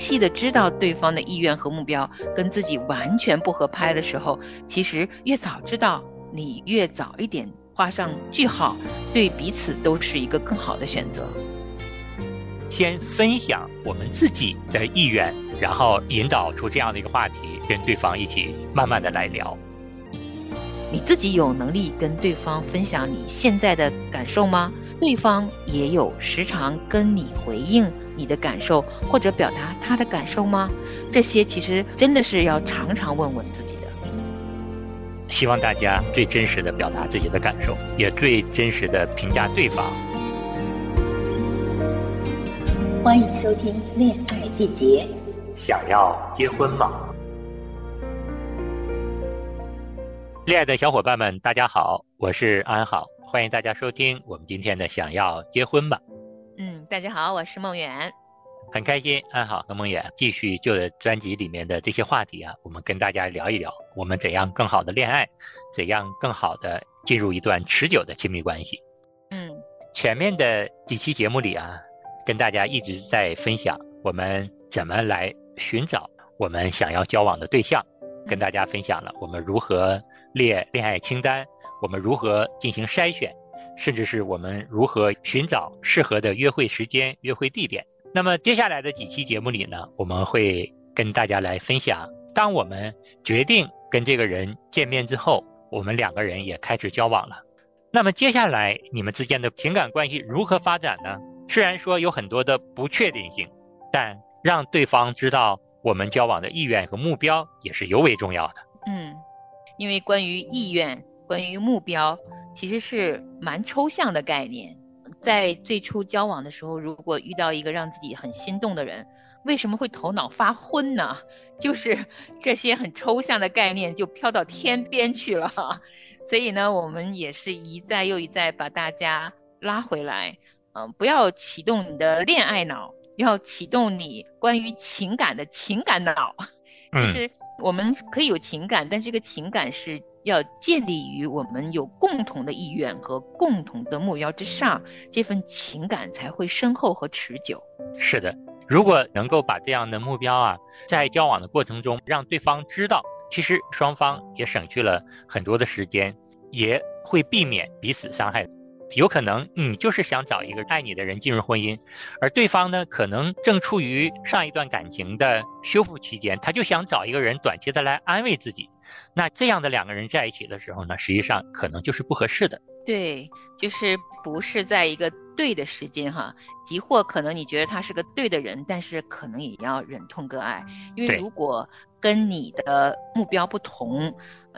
晰的知道对方的意愿和目标跟自己完全不合拍的时候，其实越早知道，你越早一点画上句号，对彼此都是一个更好的选择。先分享我们自己的意愿，然后引导出这样的一个话题，跟对方一起慢慢的来聊。你自己有能力跟对方分享你现在的感受吗？对方也有时常跟你回应你的感受，或者表达他的感受吗？这些其实真的是要常常问问自己的。希望大家最真实的表达自己的感受，也最真实的评价对方。欢迎收听《恋爱季节》。想要结婚吗？恋爱的小伙伴们，大家好，我是安好，欢迎大家收听我们今天的《想要结婚吧》。嗯，大家好，我是梦远，很开心，安好和梦远继续就着专辑里面的这些话题啊，我们跟大家聊一聊，我们怎样更好的恋爱，怎样更好的进入一段持久的亲密关系。嗯，前面的几期节目里啊。跟大家一直在分享我们怎么来寻找我们想要交往的对象，跟大家分享了我们如何列恋爱清单，我们如何进行筛选，甚至是我们如何寻找适合的约会时间、约会地点。那么接下来的几期节目里呢，我们会跟大家来分享，当我们决定跟这个人见面之后，我们两个人也开始交往了。那么接下来你们之间的情感关系如何发展呢？虽然说有很多的不确定性，但让对方知道我们交往的意愿和目标也是尤为重要的。嗯，因为关于意愿、关于目标，其实是蛮抽象的概念。在最初交往的时候，如果遇到一个让自己很心动的人，为什么会头脑发昏呢？就是这些很抽象的概念就飘到天边去了。所以呢，我们也是一再又一再把大家拉回来。嗯，不要启动你的恋爱脑，要启动你关于情感的情感脑。就是我们可以有情感，但这个情感是要建立于我们有共同的意愿和共同的目标之上，这份情感才会深厚和持久。是的，如果能够把这样的目标啊，在交往的过程中让对方知道，其实双方也省去了很多的时间，也会避免彼此伤害。有可能你就是想找一个爱你的人进入婚姻，而对方呢，可能正处于上一段感情的修复期间，他就想找一个人短期的来安慰自己。那这样的两个人在一起的时候呢，实际上可能就是不合适的。对，就是不是在一个对的时间哈。即或可能你觉得他是个对的人，但是可能也要忍痛割爱，因为如果跟你的目标不同。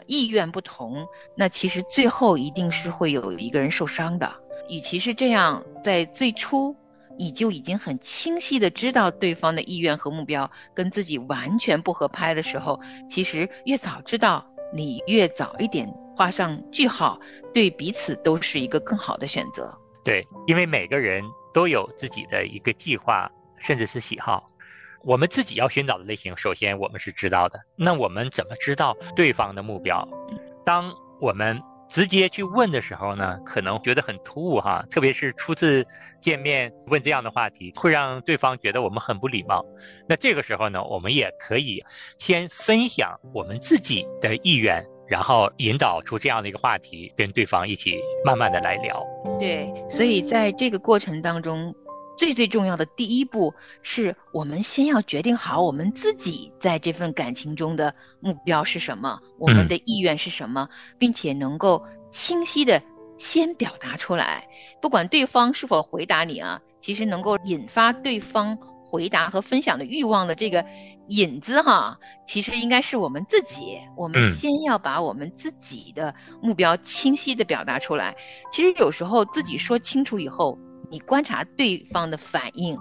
意愿不同，那其实最后一定是会有一个人受伤的。与其是这样，在最初你就已经很清晰的知道对方的意愿和目标跟自己完全不合拍的时候，其实越早知道，你越早一点画上句号，对彼此都是一个更好的选择。对，因为每个人都有自己的一个计划，甚至是喜好。我们自己要寻找的类型，首先我们是知道的。那我们怎么知道对方的目标？当我们直接去问的时候呢，可能觉得很突兀哈，特别是初次见面问这样的话题，会让对方觉得我们很不礼貌。那这个时候呢，我们也可以先分享我们自己的意愿，然后引导出这样的一个话题，跟对方一起慢慢的来聊。对，所以在这个过程当中。最最重要的第一步，是我们先要决定好我们自己在这份感情中的目标是什么，我们的意愿是什么，并且能够清晰的先表达出来。不管对方是否回答你啊，其实能够引发对方回答和分享的欲望的这个引子哈，其实应该是我们自己。我们先要把我们自己的目标清晰的表达出来。其实有时候自己说清楚以后。你观察对方的反应，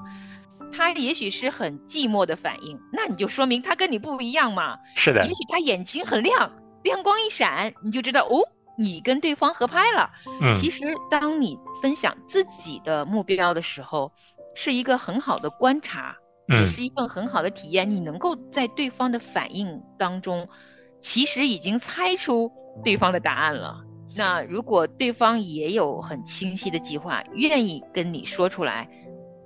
他也许是很寂寞的反应，那你就说明他跟你不一样嘛。是的。也许他眼睛很亮，亮光一闪，你就知道哦，你跟对方合拍了。嗯。其实，当你分享自己的目标的时候，是一个很好的观察，也是一份很好的体验。你能够在对方的反应当中，其实已经猜出对方的答案了。那如果对方也有很清晰的计划，愿意跟你说出来，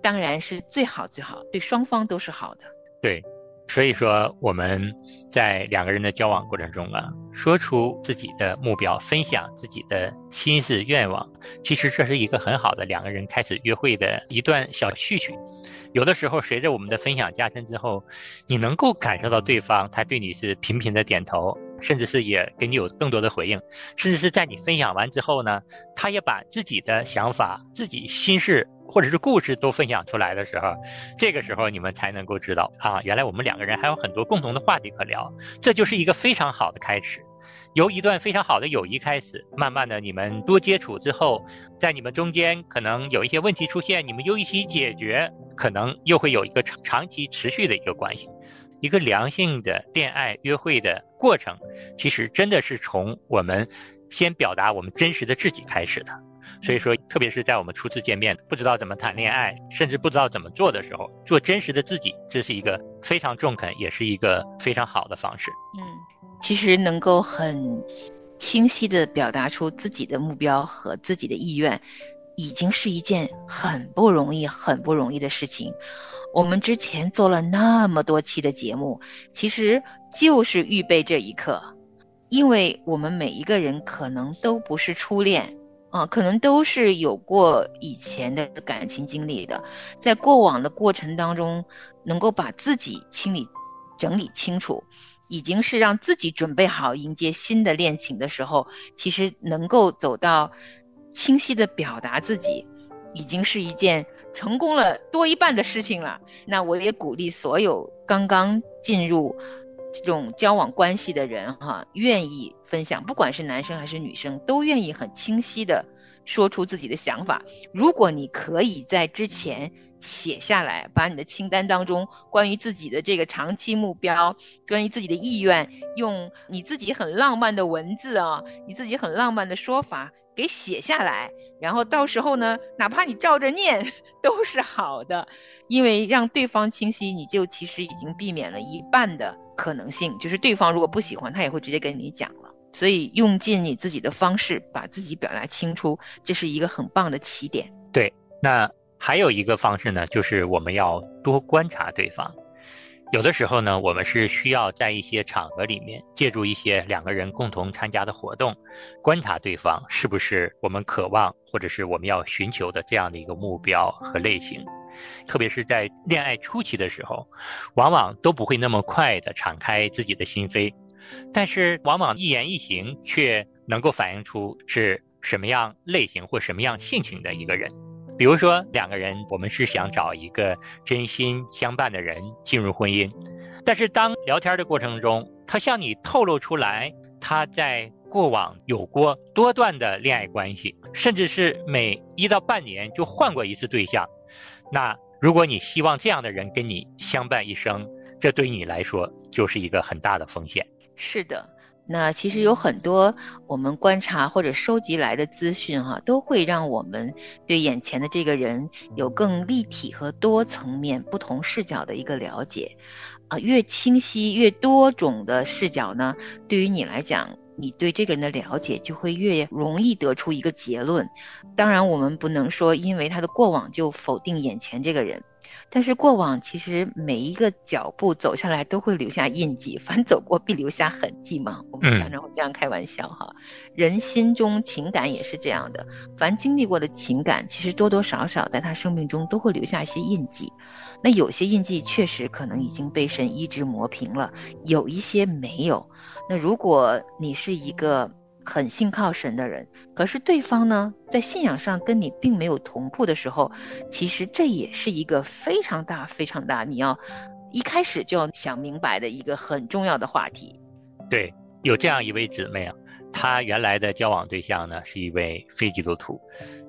当然是最好最好，对双方都是好的。对，所以说我们在两个人的交往过程中啊，说出自己的目标，分享自己的心思愿望，其实这是一个很好的两个人开始约会的一段小序曲。有的时候，随着我们的分享加深之后，你能够感受到对方他对你是频频的点头，甚至是也给你有更多的回应，甚至是在你分享完之后呢，他也把自己的想法、自己心事或者是故事都分享出来的时候，这个时候你们才能够知道啊，原来我们两个人还有很多共同的话题可聊，这就是一个非常好的开始。由一段非常好的友谊开始，慢慢的你们多接触之后，在你们中间可能有一些问题出现，你们又一起解决，可能又会有一个长长期持续的一个关系，一个良性的恋爱约会的过程，其实真的是从我们先表达我们真实的自己开始的。所以说，特别是在我们初次见面，不知道怎么谈恋爱，甚至不知道怎么做的时候，做真实的自己，这是一个非常中肯，也是一个非常好的方式。嗯。其实能够很清晰的表达出自己的目标和自己的意愿，已经是一件很不容易、很不容易的事情。我们之前做了那么多期的节目，其实就是预备这一刻，因为我们每一个人可能都不是初恋啊，可能都是有过以前的感情经历的，在过往的过程当中，能够把自己清理、整理清楚。已经是让自己准备好迎接新的恋情的时候，其实能够走到清晰的表达自己，已经是一件成功了多一半的事情了。那我也鼓励所有刚刚进入这种交往关系的人，哈，愿意分享，不管是男生还是女生，都愿意很清晰的说出自己的想法。如果你可以在之前。写下来，把你的清单当中关于自己的这个长期目标，关于自己的意愿，用你自己很浪漫的文字啊，你自己很浪漫的说法给写下来，然后到时候呢，哪怕你照着念 都是好的，因为让对方清晰，你就其实已经避免了一半的可能性，就是对方如果不喜欢，他也会直接跟你讲了。所以用尽你自己的方式把自己表达清楚，这是一个很棒的起点。对，那。还有一个方式呢，就是我们要多观察对方。有的时候呢，我们是需要在一些场合里面，借助一些两个人共同参加的活动，观察对方是不是我们渴望或者是我们要寻求的这样的一个目标和类型。特别是在恋爱初期的时候，往往都不会那么快的敞开自己的心扉，但是往往一言一行却能够反映出是什么样类型或什么样性情的一个人。比如说，两个人，我们是想找一个真心相伴的人进入婚姻，但是当聊天的过程中，他向你透露出来他在过往有过多段的恋爱关系，甚至是每一到半年就换过一次对象，那如果你希望这样的人跟你相伴一生，这对你来说就是一个很大的风险。是的。那其实有很多我们观察或者收集来的资讯，哈，都会让我们对眼前的这个人有更立体和多层面、不同视角的一个了解，啊，越清晰、越多种的视角呢，对于你来讲，你对这个人的了解就会越容易得出一个结论。当然，我们不能说因为他的过往就否定眼前这个人。但是过往其实每一个脚步走下来都会留下印记，凡走过必留下痕迹嘛。我们常常会这样开玩笑哈。人心中情感也是这样的，凡经历过的情感，其实多多少少在他生命中都会留下一些印记。那有些印记确实可能已经被神医治磨平了，有一些没有。那如果你是一个。很信靠神的人，可是对方呢，在信仰上跟你并没有同步的时候，其实这也是一个非常大、非常大，你要一开始就要想明白的一个很重要的话题。对，有这样一位姊妹啊，她原来的交往对象呢是一位非基督徒，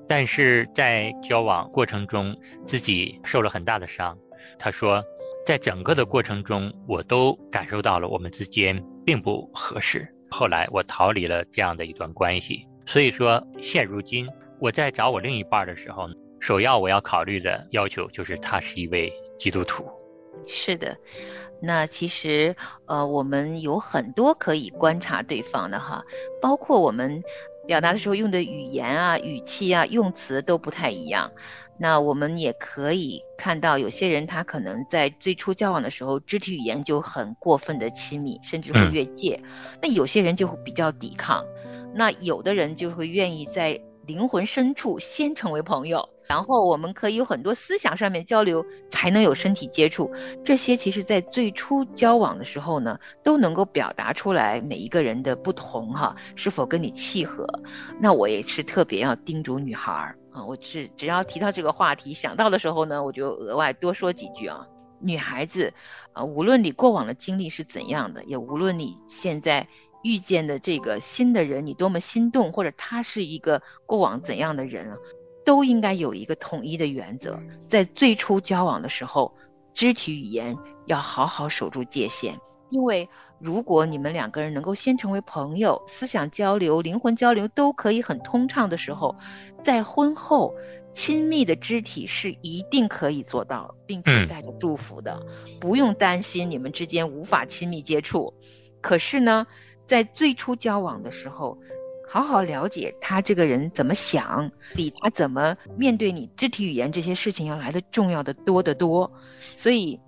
但是在交往过程中自己受了很大的伤。她说，在整个的过程中，我都感受到了我们之间并不合适。后来我逃离了这样的一段关系，所以说现如今我在找我另一半的时候，首要我要考虑的要求就是他是一位基督徒。是的，那其实呃我们有很多可以观察对方的哈，包括我们表达的时候用的语言啊、语气啊、用词都不太一样。那我们也可以看到，有些人他可能在最初交往的时候，肢体语言就很过分的亲密，甚至会越界。那有些人就比较抵抗，那有的人就会愿意在灵魂深处先成为朋友。然后我们可以有很多思想上面交流，才能有身体接触。这些其实，在最初交往的时候呢，都能够表达出来每一个人的不同哈，是否跟你契合。那我也是特别要叮嘱女孩儿啊，我是只要提到这个话题，想到的时候呢，我就额外多说几句啊。女孩子，啊，无论你过往的经历是怎样的，也无论你现在遇见的这个新的人你多么心动，或者他是一个过往怎样的人啊。都应该有一个统一的原则，在最初交往的时候，肢体语言要好好守住界限。因为如果你们两个人能够先成为朋友，思想交流、灵魂交流都可以很通畅的时候，在婚后亲密的肢体是一定可以做到，并且带着祝福的，不用担心你们之间无法亲密接触。可是呢，在最初交往的时候。好好了解他这个人怎么想，比他怎么面对你肢体语言这些事情要来的重要的多得多。所以，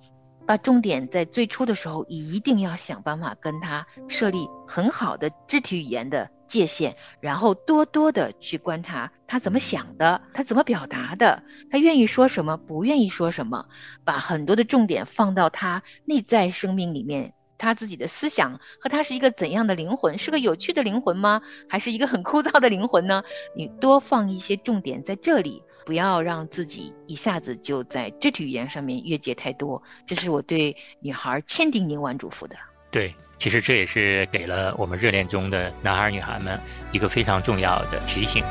把重点在最初的时候，一定要想办法跟他设立很好的肢体语言的界限，然后多多的去观察他怎么想的，他怎么表达的，他愿意说什么，不愿意说什么，把很多的重点放到他内在生命里面。他自己的思想和他是一个怎样的灵魂？是个有趣的灵魂吗？还是一个很枯燥的灵魂呢？你多放一些重点在这里，不要让自己一下子就在肢体语言上面越界太多。这是我对女孩千叮咛万嘱咐的。对，其实这也是给了我们热恋中的男孩女孩们一个非常重要的提醒。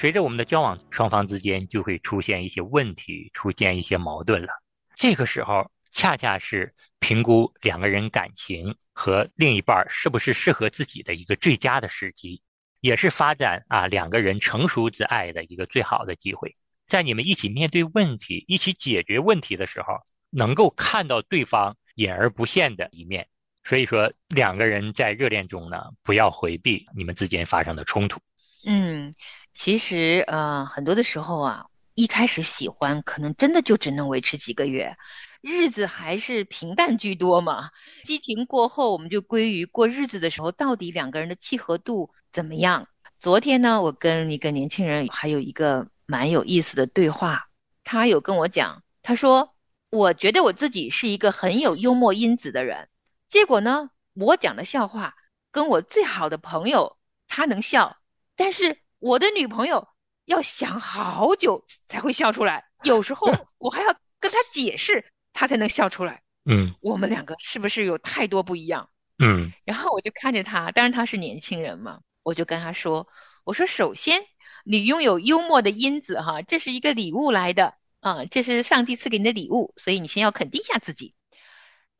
随着我们的交往，双方之间就会出现一些问题，出现一些矛盾了。这个时候，恰恰是评估两个人感情和另一半是不是适合自己的一个最佳的时机，也是发展啊两个人成熟之爱的一个最好的机会。在你们一起面对问题、一起解决问题的时候，能够看到对方隐而不现的一面。所以说，两个人在热恋中呢，不要回避你们之间发生的冲突。嗯。其实，呃，很多的时候啊，一开始喜欢，可能真的就只能维持几个月，日子还是平淡居多嘛。激情过后，我们就归于过日子的时候，到底两个人的契合度怎么样？昨天呢，我跟一个年轻人还有一个蛮有意思的对话，他有跟我讲，他说，我觉得我自己是一个很有幽默因子的人，结果呢，我讲的笑话跟我最好的朋友他能笑，但是。我的女朋友要想好久才会笑出来，有时候 我还要跟她解释，她才能笑出来。嗯，我们两个是不是有太多不一样？嗯，然后我就看着他，当然他是年轻人嘛，我就跟他说：“我说首先你拥有幽默的因子哈，这是一个礼物来的啊，这是上帝赐给你的礼物，所以你先要肯定一下自己。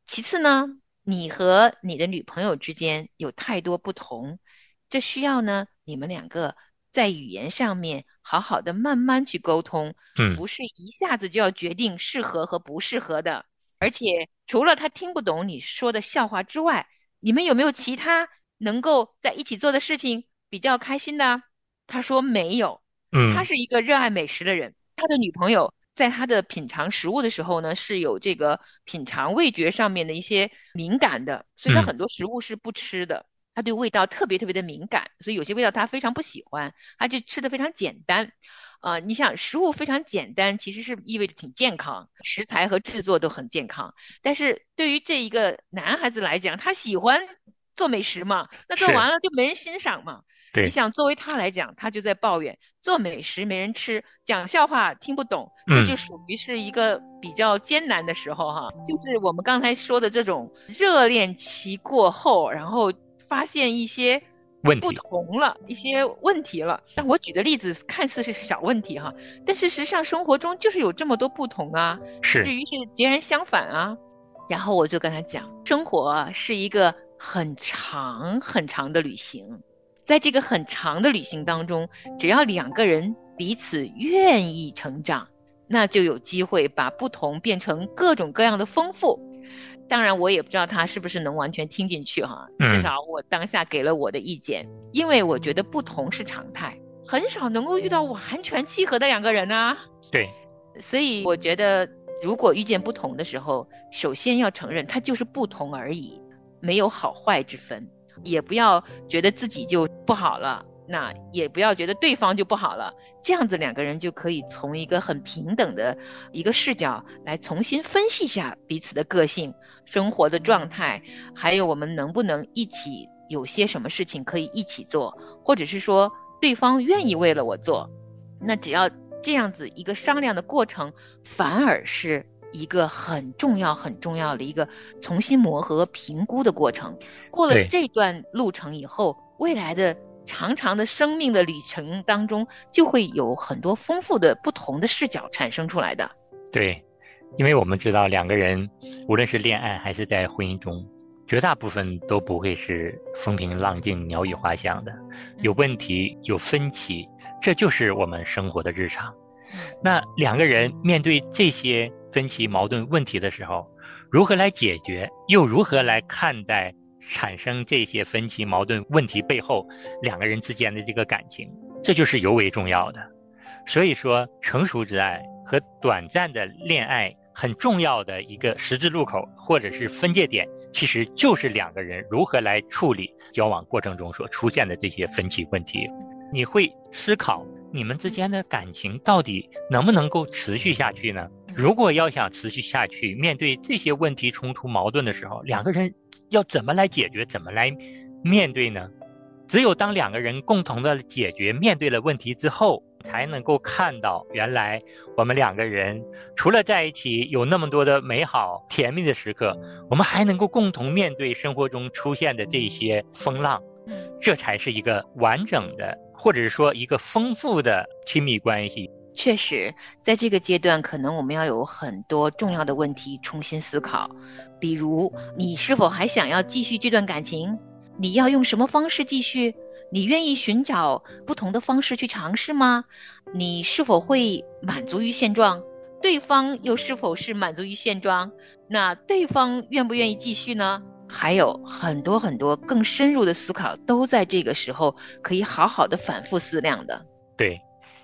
其次呢，你和你的女朋友之间有太多不同，这需要呢你们两个。”在语言上面好好的慢慢去沟通，嗯，不是一下子就要决定适合和不适合的。而且除了他听不懂你说的笑话之外，你们有没有其他能够在一起做的事情比较开心的？他说没有，嗯，他是一个热爱美食的人，他的女朋友在他的品尝食物的时候呢，是有这个品尝味觉上面的一些敏感的，所以他很多食物是不吃的。他对味道特别特别的敏感，所以有些味道他非常不喜欢，他就吃的非常简单。啊，你想食物非常简单，其实是意味着挺健康，食材和制作都很健康。但是对于这一个男孩子来讲，他喜欢做美食嘛，那做完了就没人欣赏嘛。对你想作为他来讲，他就在抱怨做美食没人吃，讲笑话听不懂，这就属于是一个比较艰难的时候哈。就是我们刚才说的这种热恋期过后，然后。发现一些不同了，一些问题了。但我举的例子看似是小问题哈，但事实上生活中就是有这么多不同啊，是至于是截然相反啊。然后我就跟他讲，生活是一个很长很长的旅行，在这个很长的旅行当中，只要两个人彼此愿意成长，那就有机会把不同变成各种各样的丰富。当然，我也不知道他是不是能完全听进去哈。至少我当下给了我的意见，因为我觉得不同是常态，很少能够遇到完全契合的两个人啊。对，所以我觉得，如果遇见不同的时候，首先要承认它就是不同而已，没有好坏之分，也不要觉得自己就不好了。那也不要觉得对方就不好了，这样子两个人就可以从一个很平等的一个视角来重新分析一下彼此的个性、生活的状态，还有我们能不能一起有些什么事情可以一起做，或者是说对方愿意为了我做，那只要这样子一个商量的过程，反而是一个很重要很重要的一个重新磨合、评估的过程。过了这段路程以后，未来的。长长的生命的旅程当中，就会有很多丰富的不同的视角产生出来的。对，因为我们知道两个人，无论是恋爱还是在婚姻中，绝大部分都不会是风平浪静、鸟语花香的，有问题、有分歧，这就是我们生活的日常。那两个人面对这些分歧、矛盾、问题的时候，如何来解决，又如何来看待？产生这些分歧、矛盾、问题背后，两个人之间的这个感情，这就是尤为重要的。所以说，成熟之爱和短暂的恋爱很重要的一个十字路口，或者是分界点，其实就是两个人如何来处理交往过程中所出现的这些分歧问题。你会思考，你们之间的感情到底能不能够持续下去呢？如果要想持续下去，面对这些问题冲突矛盾的时候，两个人要怎么来解决，怎么来面对呢？只有当两个人共同的解决、面对了问题之后，才能够看到原来我们两个人除了在一起有那么多的美好、甜蜜的时刻，我们还能够共同面对生活中出现的这些风浪。嗯，这才是一个完整的，或者是说一个丰富的亲密关系。确实，在这个阶段，可能我们要有很多重要的问题重新思考，比如你是否还想要继续这段感情？你要用什么方式继续？你愿意寻找不同的方式去尝试吗？你是否会满足于现状？对方又是否是满足于现状？那对方愿不愿意继续呢？还有很多很多更深入的思考，都在这个时候可以好好的反复思量的。对，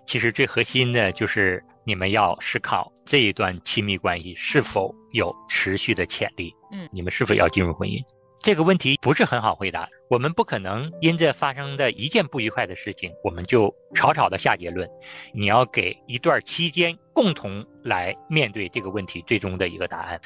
其实最核心的就是你们要思考这一段亲密关系是否有持续的潜力。嗯你们是否要进入婚姻？这个问题不是很好回答。我们不可能因着发生的一件不愉快的事情，我们就草草的下结论。你要给一段期间共同来面对这个问题最终的一个答案。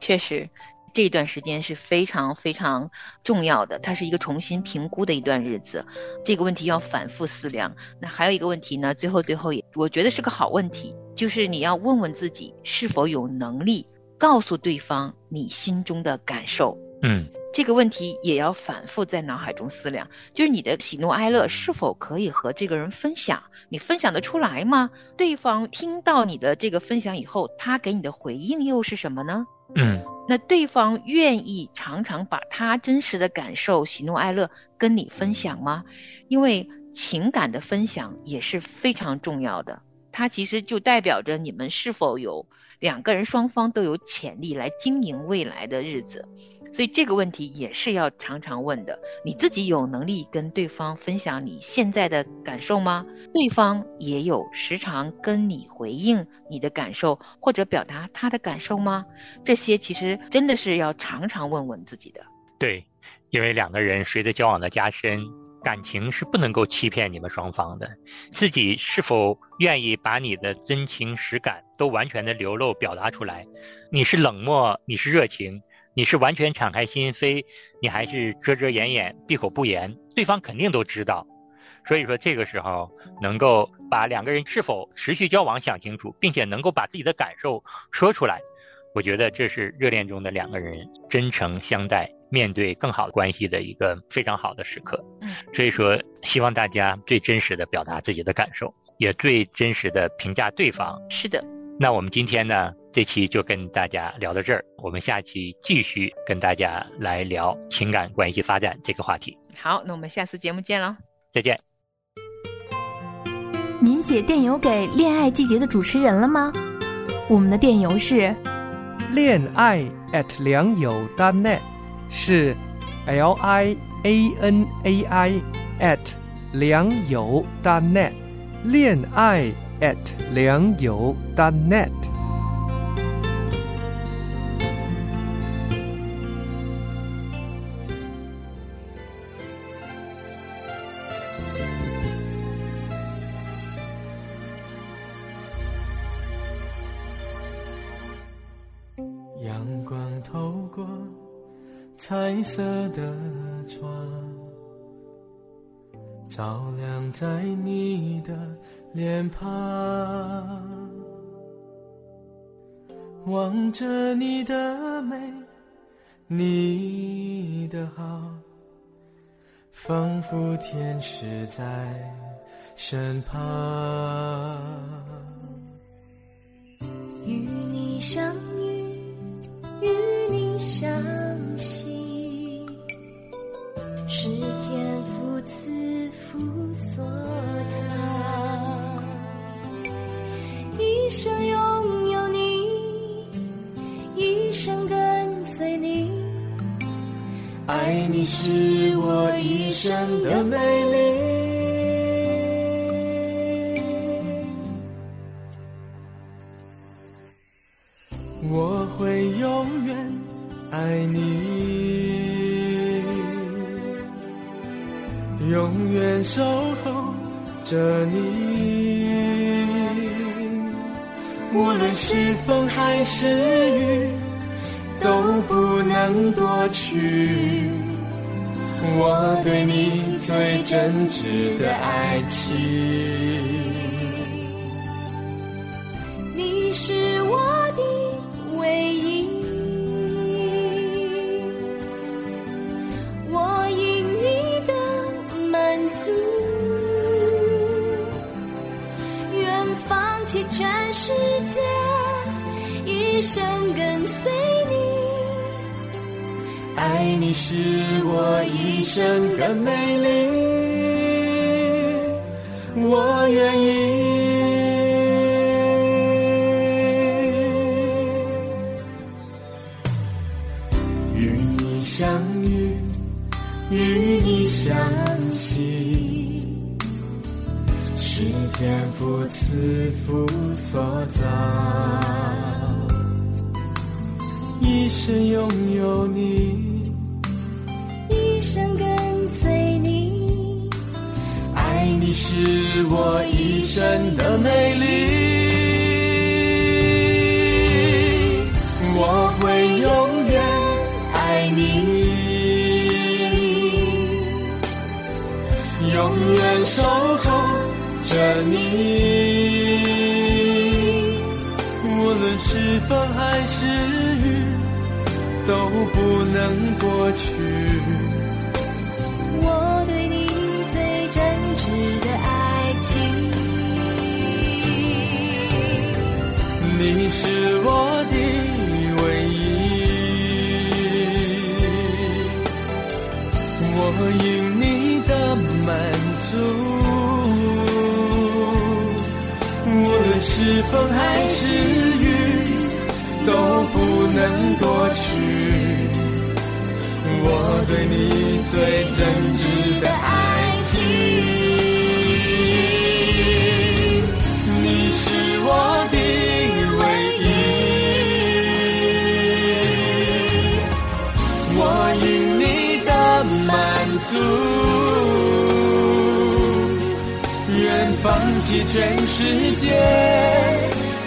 确实，这段时间是非常非常重要的，它是一个重新评估的一段日子。这个问题要反复思量。那还有一个问题呢，最后最后也我觉得是个好问题，就是你要问问自己是否有能力告诉对方你心中的感受。嗯，这个问题也要反复在脑海中思量，就是你的喜怒哀乐是否可以和这个人分享？你分享得出来吗？对方听到你的这个分享以后，他给你的回应又是什么呢？嗯，那对方愿意常常把他真实的感受、喜怒哀乐跟你分享吗？因为情感的分享也是非常重要的，它其实就代表着你们是否有两个人双方都有潜力来经营未来的日子。所以这个问题也是要常常问的。你自己有能力跟对方分享你现在的感受吗？对方也有时常跟你回应你的感受或者表达他的感受吗？这些其实真的是要常常问问自己的。对，因为两个人随着交往的加深，感情是不能够欺骗你们双方的。自己是否愿意把你的真情实感都完全的流露表达出来？你是冷漠，你是热情。你是完全敞开心扉，你还是遮遮掩掩、闭口不言，对方肯定都知道。所以说，这个时候能够把两个人是否持续交往想清楚，并且能够把自己的感受说出来，我觉得这是热恋中的两个人真诚相待、面对更好的关系的一个非常好的时刻。嗯，所以说，希望大家最真实的表达自己的感受，也最真实的评价对方。是的，那我们今天呢？这期就跟大家聊到这儿，我们下期继续跟大家来聊情感关系发展这个话题。好，那我们下次节目见了，再见。您写电邮给《恋爱季节》的主持人了吗？我们的电邮是恋爱 at 良友 .net，是 L I A N A I at 良友 .net，恋爱 at 良友 .net。照亮在你的脸庞。望着你的美，你的好，仿佛天使在身旁。是风还是雨，都不能夺去我对你最真挚的爱情。你是我的唯一，我因你的满足，愿放弃全世界，生跟随你。爱你是我一生的美丽，我愿意。与你相遇，与你相惜，是天父赐福所在能过去。我对你最真挚的爱情。你是我的唯一，我因你的满足。无论是风还是雨，都不能过去我对你最真挚的爱情。你是我的唯一，我因你的满足，愿放弃全世界，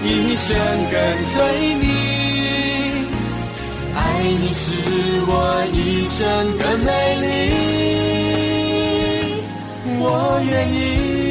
一生跟随你。爱你是我一生的美丽，我愿意。